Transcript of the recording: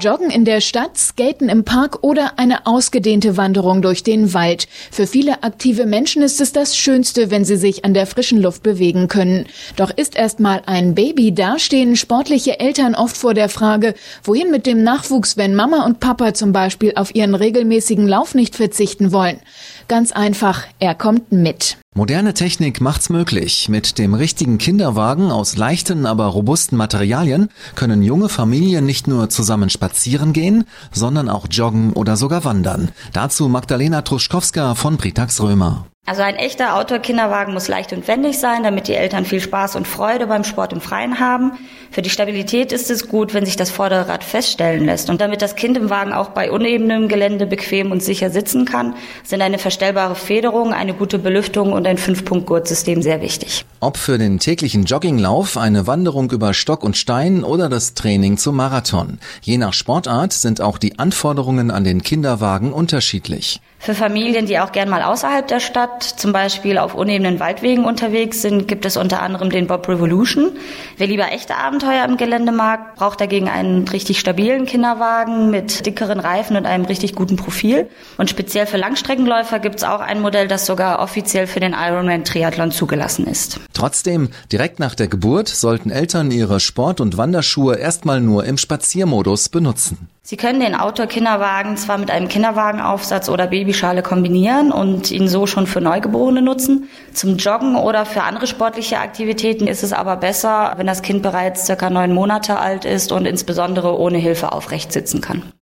Joggen in der Stadt, Skaten im Park oder eine ausgedehnte Wanderung durch den Wald. Für viele aktive Menschen ist es das Schönste, wenn sie sich an der frischen Luft bewegen können. Doch ist erst mal ein Baby da, stehen sportliche Eltern oft vor der Frage, wohin mit dem Nachwuchs, wenn Mama und Papa zum Beispiel auf ihren regelmäßigen Lauf nicht verzichten wollen. Ganz einfach, er kommt mit. Moderne Technik macht's möglich. Mit dem richtigen Kinderwagen aus leichten, aber robusten Materialien können junge Familien nicht nur zusammen spazieren gehen, sondern auch joggen oder sogar wandern. Dazu Magdalena Truschkowska von Britax Römer. Also ein echter Outdoor-Kinderwagen muss leicht und wendig sein, damit die Eltern viel Spaß und Freude beim Sport im Freien haben. Für die Stabilität ist es gut, wenn sich das Vorderrad feststellen lässt. Und damit das Kind im Wagen auch bei unebenem Gelände bequem und sicher sitzen kann, sind eine verstellbare Federung, eine gute Belüftung und ein Fünf-Punkt-Gurtsystem sehr wichtig. Ob für den täglichen Jogginglauf, eine Wanderung über Stock und Stein oder das Training zum Marathon. Je nach Sportart sind auch die Anforderungen an den Kinderwagen unterschiedlich. Für Familien, die auch gern mal außerhalb der Zum Beispiel auf unebenen Waldwegen unterwegs sind, gibt es unter anderem den Bob Revolution. Wer lieber echte Abenteuer im Gelände mag, braucht dagegen einen richtig stabilen Kinderwagen mit dickeren Reifen und einem richtig guten Profil. Und speziell für Langstreckenläufer gibt es auch ein Modell, das sogar offiziell für den Ironman Triathlon zugelassen ist. Trotzdem, direkt nach der Geburt sollten Eltern ihre Sport- und Wanderschuhe erstmal nur im Spaziermodus benutzen. Sie können den Outdoor-Kinderwagen zwar mit einem Kinderwagenaufsatz oder Babyschale kombinieren und ihn so schon für Neugeborene nutzen. Zum Joggen oder für andere sportliche Aktivitäten ist es aber besser, wenn das Kind bereits circa neun Monate alt ist und insbesondere ohne Hilfe aufrecht sitzen kann.